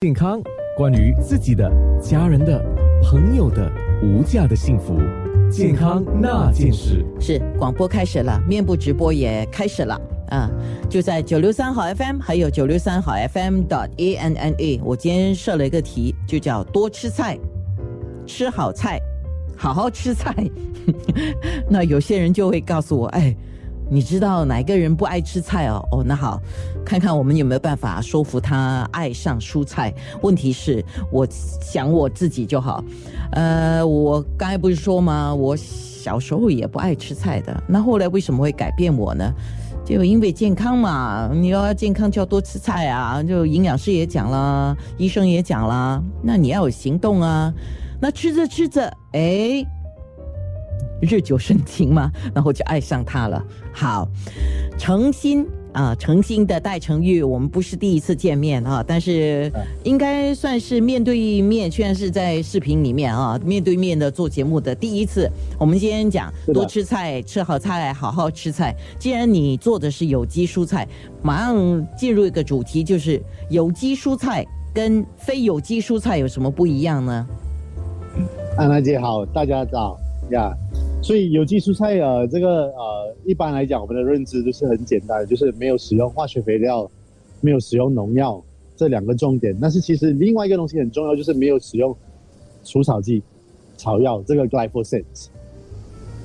健康，关于自己的、家人的、朋友的无价的幸福，健康那件事是广播开始了，面部直播也开始了啊！就在九六三好 FM，还有九六三好 FM dot a n n a。我今天设了一个题，就叫多吃菜，吃好菜，好好吃菜。那有些人就会告诉我，哎。你知道哪个人不爱吃菜哦？哦，那好，看看我们有没有办法说服他爱上蔬菜。问题是，我想我自己就好。呃，我刚才不是说吗？我小时候也不爱吃菜的。那后来为什么会改变我呢？就因为健康嘛。你要健康就要多吃菜啊。就营养师也讲了，医生也讲了，那你要有行动啊。那吃着吃着，哎。日久生情嘛，然后就爱上他了。好，诚心啊，诚心的戴成玉，我们不是第一次见面啊，但是应该算是面对面，虽然是在视频里面啊，面对面的做节目的第一次。我们今天讲多吃菜，吃好菜，好好吃菜。既然你做的是有机蔬菜，马上进入一个主题，就是有机蔬菜跟非有机蔬菜有什么不一样呢？安娜姐好，大家早呀。所以有机蔬菜呃，这个呃，一般来讲，我们的认知就是很简单，就是没有使用化学肥料，没有使用农药这两个重点。但是其实另外一个东西很重要，就是没有使用除草剂、草药这个 glyphosate。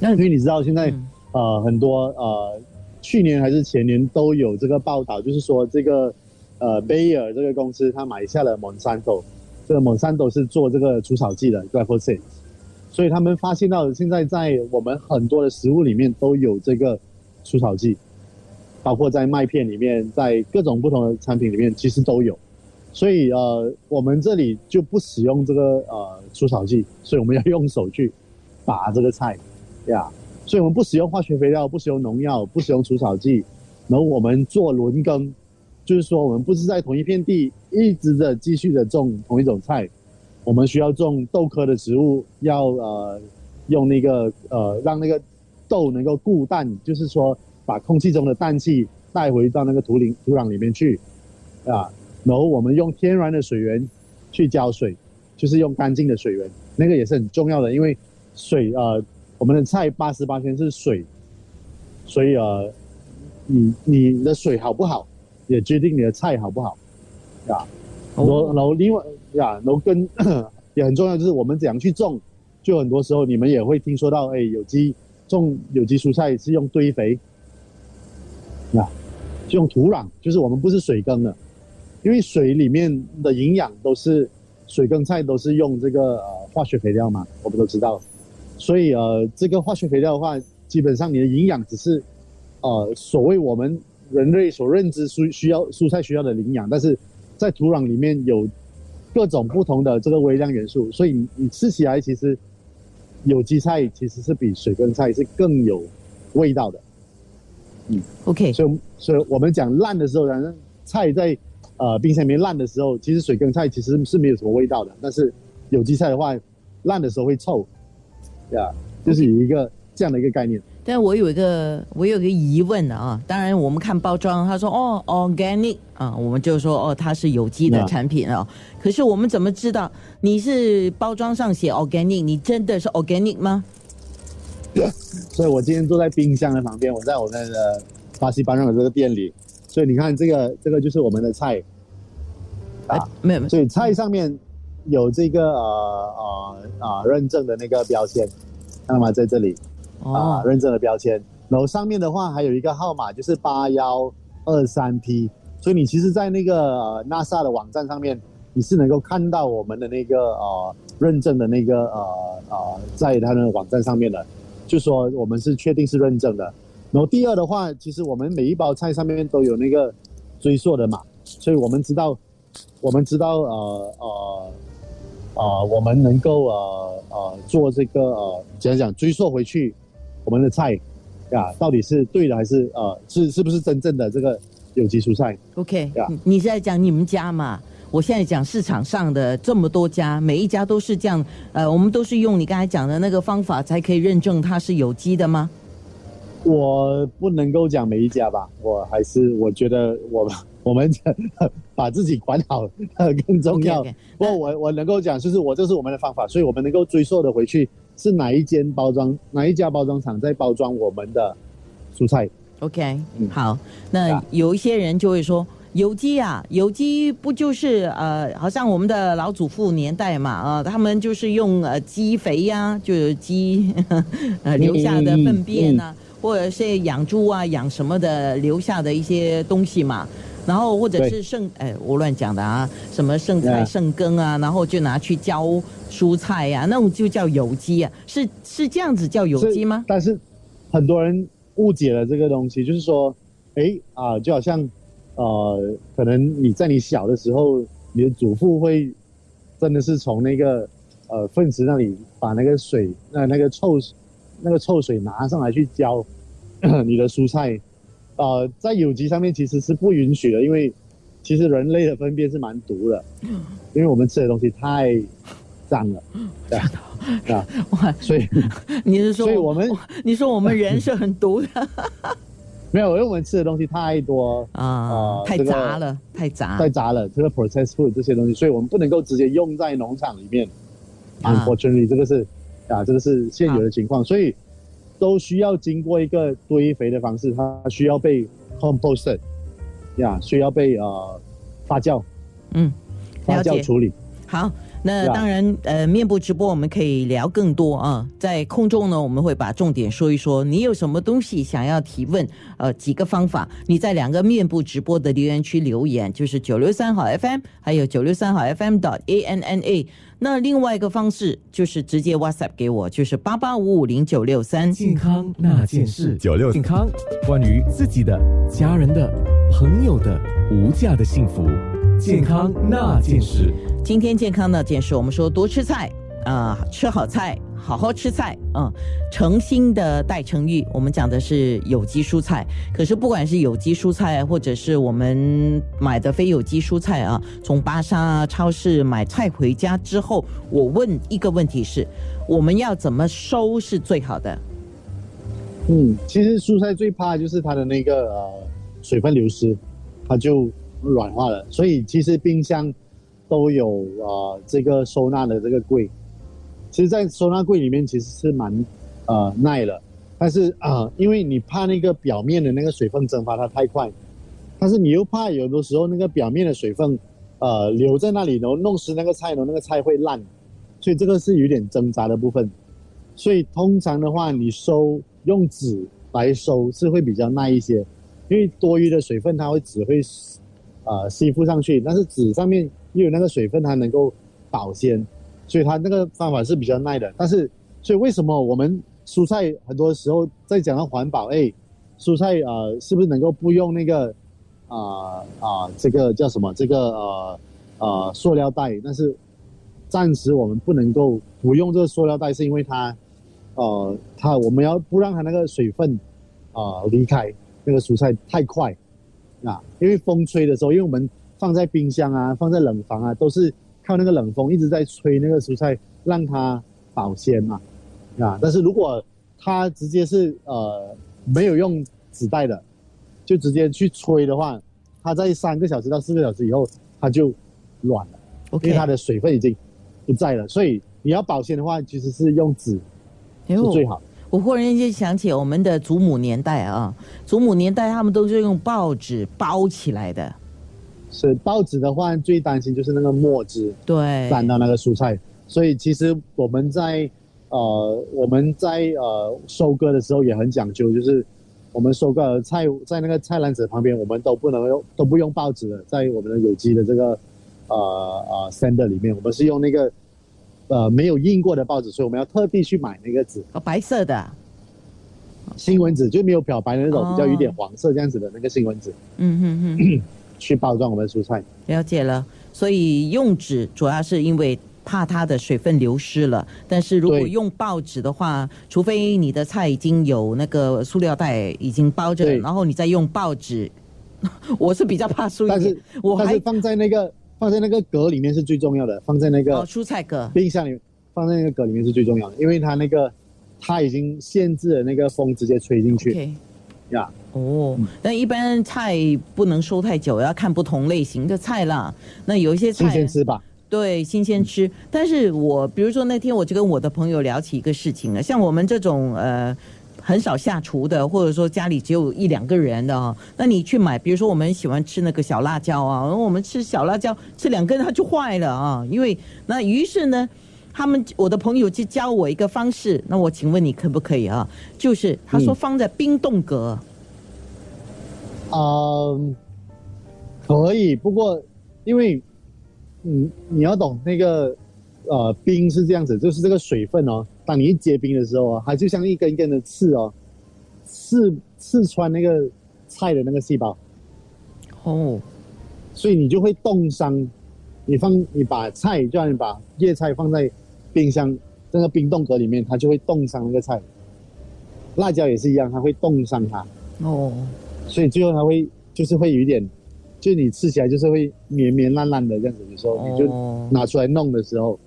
那所以你知道现在呃很多呃去年还是前年都有这个报道，就是说这个呃 Bayer 这个公司它买下了 Monsanto，这个 Monsanto 是做这个除草剂的 glyphosate。所以他们发现到，现在在我们很多的食物里面都有这个除草剂，包括在麦片里面，在各种不同的产品里面，其实都有。所以呃，我们这里就不使用这个呃除草剂，所以我们要用手去拔这个菜，呀。所以我们不使用化学肥料，不使用农药，不使用除草剂，然后我们做轮耕，就是说我们不是在同一片地一直的继续的种同一种菜。我们需要种豆科的植物，要呃用那个呃让那个豆能够固氮，就是说把空气中的氮气带回到那个土林土壤里面去，啊，然后我们用天然的水源去浇水，就是用干净的水源，那个也是很重要的，因为水呃我们的菜八十八天是水，所以呃你你的水好不好，也决定你的菜好不好，啊，然后然后另外。呀，然后跟也很重要，就是我们怎样去种，就很多时候你们也会听说到，哎，有机种有机蔬菜是用堆肥，呀，用土壤，就是我们不是水耕的，因为水里面的营养都是水耕菜都是用这个呃化学肥料嘛，我们都知道，所以呃这个化学肥料的话，基本上你的营养只是呃所谓我们人类所认知需需要蔬菜需要的营养，但是在土壤里面有。各种不同的这个微量元素，所以你吃起来其实有机菜其实是比水耕菜是更有味道的。嗯，OK。所以，所以我们讲烂的时候，反正菜在呃冰箱里面烂的时候，其实水耕菜其实是没有什么味道的。但是有机菜的话，烂的时候会臭，对啊，就是有一个这样的一个概念。但我有一个，我有个疑问的啊。当然，我们看包装，他说哦，organic 啊，我们就说哦，它是有机的产品啊。可是我们怎么知道你是包装上写 organic，你真的是 organic 吗？所以我今天坐在冰箱的旁边，我在我们的巴西班上的这个店里，所以你看这个，这个就是我们的菜啊，没有，所以菜上面有这个呃呃啊认证的那个标签，看到吗？在这里。啊，认证的标签，然后上面的话还有一个号码，就是八幺二三 P，所以你其实，在那个 NASA 的网站上面，你是能够看到我们的那个呃认证的那个呃呃，在它的网站上面的，就说我们是确定是认证的。然后第二的话，其实我们每一包菜上面都有那个追溯的码，所以我们知道，我们知道呃呃呃，我们能够呃呃做这个呃怎样讲追溯回去。我们的菜，呀，到底是对的还是呃，是是不是真正的这个有机蔬菜？OK，呀，你是在讲你们家嘛？我现在讲市场上的这么多家，每一家都是这样，呃，我们都是用你刚才讲的那个方法才可以认证它是有机的吗？我不能够讲每一家吧，我还是我觉得我 我们把自己管好 更重要。不过我我能够讲，就是我这是我们的方法，所以我们能够追溯的回去是哪一间包装哪一家包装厂在包装我们的蔬菜。OK，、嗯好，那啊有一些人就会说。有机啊，有机不就是呃，好像我们的老祖父年代嘛，啊、他们就是用呃鸡肥呀、就是鸡呃留下的粪便呐、或者是养猪啊、养什么的留下的一些东西嘛，然后或者是剩哎，我乱讲的啊，什么剩菜剩羹啊，然后就拿去浇蔬菜呀、那种就叫有机啊，是是这样子叫有机吗？但是很多人误解了这个东西，就是说，哎啊，就好像呃，可能你在你小的时候，你的祖父会真的是从那个呃粪池那里把那个水那那个臭那个臭水拿上来去浇 你的蔬菜，呃，在有机上面其实是不允许的，因为其实人类的粪便是蛮毒的，因为我们吃的东西太脏了，对啊，哇，所以你是说所以我们你说我们人是很毒的 没有，因为我们吃的东西太多。啊，太呃这个杂了，太杂。太杂了，这个 processed food 这些东西，所以我们不能够直接用在农场里面。啊 Unfortunately，这个是啊，这个是现有的情况，所以都需要经过一个堆肥的方式，它需要被 composted，呀，需要被呃发酵嗯，发酵处理。好，那当然，呃，面部直播我们可以聊更多啊。在空中呢，我们会把重点说一说。你有什么东西想要提问？呃，几个方法，你在两个面部直播的留言区留言，就是九六三好 FM，还有九六三好 FM 的 A N N A。那另外一个方式就是直接 WhatsApp 给我，就是八八五五零九六三。健康那件事，九六健康，关于自己的、家人的、朋友的无价的幸福，健康那件事。今天健康那件事，我们说多吃菜啊、吃好菜，好好吃菜，嗯，诚心的带诚玉。我们讲的是有机蔬菜，可是不管是有机蔬菜，或者是我们买的非有机蔬菜啊，从巴沙超市买菜回家之后，我问一个问题是：我们要怎么收是最好的？嗯，其实蔬菜最怕就是它的那个呃水分流失，它就软化了。所以其实冰箱都有呃这个收纳的这个柜，其实，在收纳柜里面其实是蛮呃耐了，但是啊、因为你怕那个表面的那个水分蒸发它太快，但是你又怕有的时候那个表面的水分呃留在那里，然后弄湿那个菜，然后那个菜会烂，所以这个是有点挣扎的部分。所以通常的话，你收用纸来收是会比较耐一些，因为多余的水分它会只会呃吸附上去，但是纸上面又有那个水分，它能够保鲜，所以它那个方法是比较耐的。但是，所以为什么我们蔬菜很多时候在讲到环保，哎，蔬菜呃是不是能够不用那个啊啊、这个叫什么这个呃呃塑料袋？但是暂时我们不能够不用这个塑料袋，是因为它呃它我们要不让它那个水分啊、呃离开那个蔬菜太快啊，因为风吹的时候，因为我们放在冰箱啊，放在冷房啊，都是靠那个冷风一直在吹那个蔬菜，让它保鲜嘛啊。但是如果它直接是呃没有用纸袋的，就直接去吹的话，它在三个小时到四个小时以后，它就软了。因为它的水分已经不在了，所以你要保鲜的话，其实是用纸是最好的。我忽然间想起我们的祖母年代啊，祖母年代他们都是用报纸包起来的，是报纸的话，最担心就是那个墨汁对，沾到那个蔬菜，所以其实我们在呃我们在呃收割的时候也很讲究，就是我们收割的菜在那个菜篮子旁边，我们都不能用都不用报纸的，在我们的有机的这个呃呃 sender 里面，我们是用那个呃没有印过的报纸，所以我们要特地去买那个纸。哦，白色的，新闻纸就没有漂白的那种，哦。比较有点黄色这样子的那个新闻纸，嗯哼哼。去包装我们的蔬菜。了解了，所以用纸主要是因为怕它的水分流失了。但是如果用报纸的话，除非你的菜已经有那个塑料袋已经包着然后你再用报纸，我是比较怕输一点但是。我还是放在那个放在那个格里面是最重要的，放在那哦个蔬菜格，冰箱里，放在那个格里面是最重要的，因为它那个它已经限制了那个风直接吹进去 OK，呀哦，但一般菜不能收太久，要看不同类型的菜啦。那有一些菜新鲜吃吧。对，新鲜吃。但是我比如说那天我就跟我的朋友聊起一个事情了，像我们这种呃很少下厨的，或者说家里只有一两个人的啊，那你去买，比如说我们喜欢吃那个小辣椒啊，我们吃小辣椒吃两根它就坏了啊，因为那于是呢，他们我的朋友就教我一个方式，那我请问你可不可以啊？就是他说放在冰冻格。嗯，可以，不过因为。嗯，你要懂那个，呃，冰是这样子，就是这个水分哦。当你一结冰的时候啊，它就像一根一根的刺哦，刺刺穿那个菜的那个细胞。哦，所以你就会冻伤。你放你把菜，就像你把叶菜放在冰箱那个冰冻格里面，它就会冻伤那个菜。辣椒也是一样，它会冻伤它。哦，所以最后它会就是会有一点。就你吃起来就是会绵绵烂烂的这样子，的时候你就拿出来弄的时候，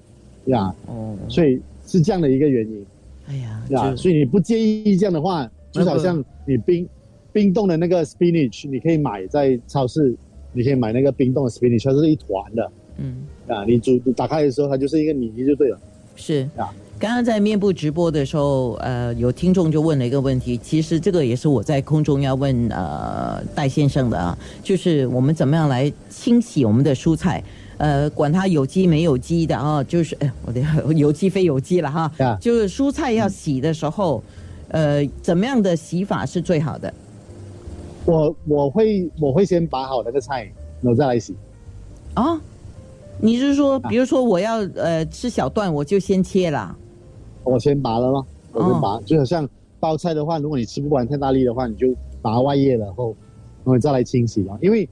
呀，哦，所以是这样的一个原因。哎呀，呀，所以你不介意这样的话，就好像你冰冰冻的那个 spinach，你可以买在超市，你可以买那个冰冻的 spinach，它是一团的，嗯，啊，你煮打开的时候，它就是一个泥就对了，是啊。刚刚在面部直播的时候，呃，有听众就问了一个问题，其实这个也是我在空中要问呃戴先生的啊，就是我们怎么样来清洗我们的蔬菜，呃，管它有机没有机的啊，就是哎，我的有机非有机了哈，就是蔬菜要洗的时候，呃，怎么样的洗法是最好的？我我会我会先把好那个菜，然后再来洗。啊，你是说，比如说我要呃吃小段，我就先切了。我先拔了咯？我先拔，就好像包菜的话，如果你吃不完太大力的话，你就拔外叶了后，然后再来清洗了。因为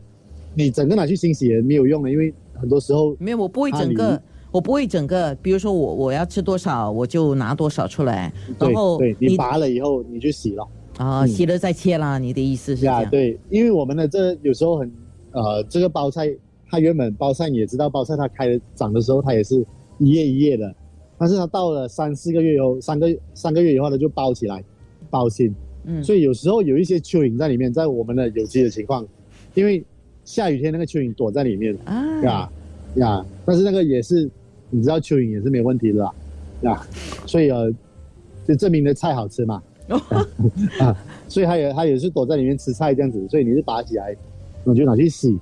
你整个拿去清洗也没有用的，因为很多时候没有，我不会整个，我不会整个。比如说我我要吃多少，我就拿多少出来，然后对你拔了以后你就洗了啊，洗了再切啦。你的意思是这样？对，因为我们的这有时候很呃，这个包菜它原本包菜也知道包菜它开长的时候它也是一叶一叶的。但是它到了三四个月以后，三个三个月以后呢，就包起来，包心。嗯，所以有时候有一些蚯蚓在里面，在我们的有机的情况，因为下雨天那个蚯蚓躲在里面啊，呀呀，但是那个也是，你知道蚯蚓也是没问题的，呀，所以呃，就证明的菜好吃嘛，啊，所以它也它也是躲在里面吃菜这样子，所以你是拔起来，我就拿去洗，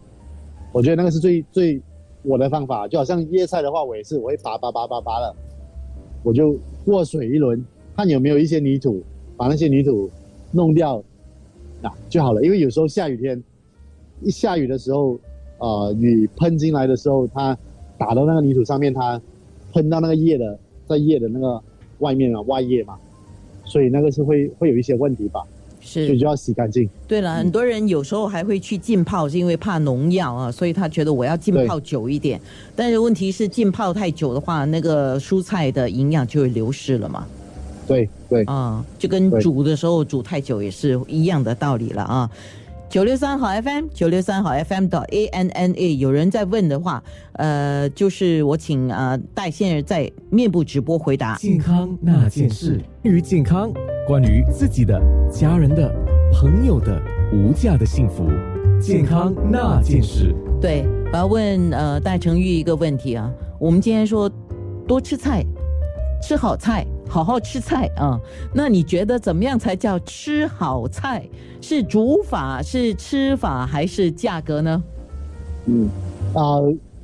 我觉得那个是最最我的方法，就好像叶菜的话，我也是我会拔拔拔拔拔的。我就过水一轮，看有没有一些泥土，把那些泥土弄掉，啊就好了。因为有时候下雨天，一下雨的时候，呃，雨喷进来的时候，它打到那个泥土上面，它喷到那个叶的，在叶的那个外面啊，外叶嘛，所以那个是会会有一些问题吧。是，所以就要洗干净。对了，很多人有时候还会去浸泡，是因为怕农药啊，所以他觉得我要浸泡久一点。但是问题是浸泡太久的话，那个蔬菜的营养就会流失了嘛。对对啊，就跟煮的时候煮太久也是一样的道理了啊。九六三好 FM，九六三好 FM 的 A N N A，有人在问的话，呃，就是我请呃戴先生在面部直播回答健康那件事，关于健康，关于自己的、家人的、朋友的无价的幸福，健康那件事。对，我要问呃戴成玉一个问题啊，我们今天说多吃菜，吃好菜。好好吃菜啊！那你觉得怎么样才叫吃好菜？是煮法、是吃法，还是价格呢？嗯，啊，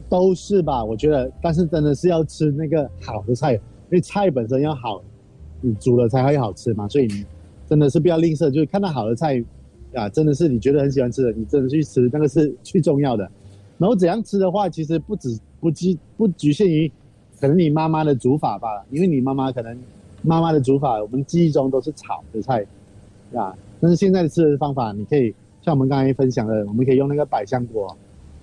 都是吧。我觉得，但是真的是要吃那个好的菜，因为菜本身要好，你煮了才会好吃嘛。所以你真的是不要吝啬，就是看到好的菜啊，真的是你觉得很喜欢吃的，你真的去吃，那个是最重要的。然后怎样吃的话，其实不止不拘不局限于可能你妈妈的煮法吧，因为你妈妈可能。妈妈的煮法，我们记忆中都是炒的菜，啊，但是现在吃的方法，你可以像我们刚才分享的，我们可以用那个百香果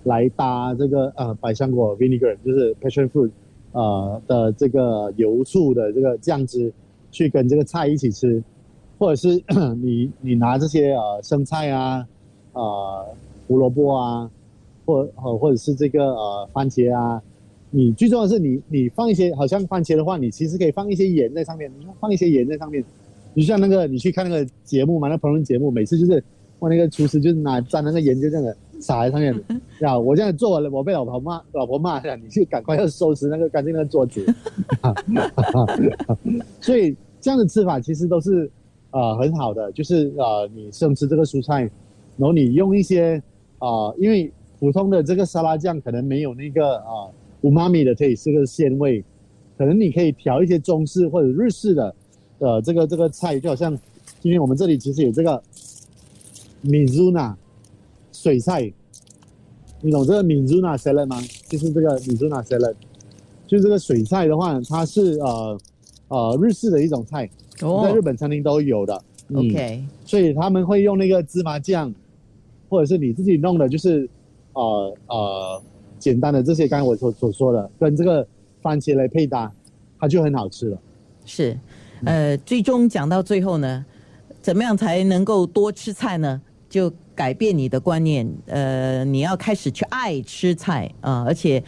来搭这个呃百香果 vinegar，就是 passion fruit，呃的这个油醋的这个酱汁，去跟这个菜一起吃，或者是 你你拿这些呃生菜啊，呃胡萝卜啊，或呃或者是这个呃番茄啊。你最重要的是你，你放一些，好像番茄的话，你其实可以放一些盐在上面，你放一些盐在上面。你像那个，你去看那个节目嘛，那烹饪节目，每次就是我那个厨师就是拿沾那个盐就这样的撒在上面，呀，我这样做完了，我被老婆骂，老婆骂呀，你就赶快要收拾那个干净那个桌子。所以这样的吃法其实都是呃很好的，就是呃你生吃这个蔬菜，然后你用一些啊、因为普通的这个沙拉酱可能没有那个啊五妈咪的 taste 这个鲜味，可能你可以调一些中式或者日式的呃这个这个菜，就好像今天我们这里其实有这个 Mizuna 水菜，你懂这个 Mizuna salad 吗？就是这个 Mizuna salad，就是这个水菜的话，它是呃呃日式的一种菜，在日本餐厅都有的。嗯 OK，所以他们会用那个芝麻酱，或者是你自己弄的，就是呃呃简单的这些，刚才我所所说的，跟这个番茄来配搭，它就很好吃了。是，呃，最终讲到最后呢，怎么样才能够多吃菜呢？就改变你的观念，呃，你要开始去爱吃菜啊、而且，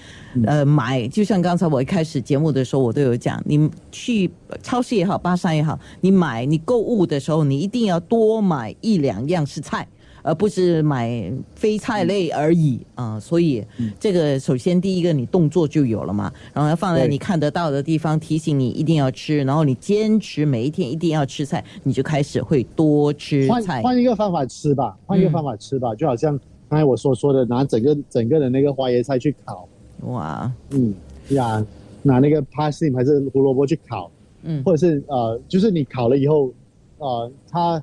呃，买，就像刚才我一开始节目的时候，我都有讲，你去超市也好，巴山也好，你买你购物的时候，你一定要多买一两样是菜。而不是买非菜类而已啊、所以这个首先第一个你动作就有了嘛，然后要放在你看得到的地方，提醒你一定要吃，然后你坚持每一天一定要吃菜，你就开始会多吃换菜。换一个方法吃吧，换一个嗯。方法吃吧，就好像刚才我所说的，拿整个整个的那个花椰菜去烤，哇，嗯呀，拿那个 parsley 还是胡萝卜去烤，嗯。或者是呃，就是你烤了以后，呃，它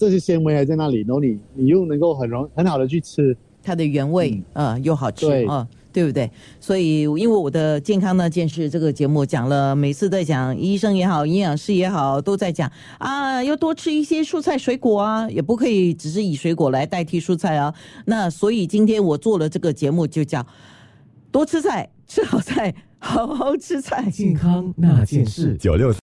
这些纤维还在那里，然后你你又能够很容很好的去吃，它的原味，呃，又好吃对啊、对不对？所以，因为我的健康那件事这个节目讲了，每次在讲，医生也好，营养师也好，都在讲啊，要多吃一些蔬菜水果啊，也不可以只是以水果来代替蔬菜啊。那所以今天我做了这个节目，就叫多吃菜，吃好菜，好好吃菜。健康那件事。九六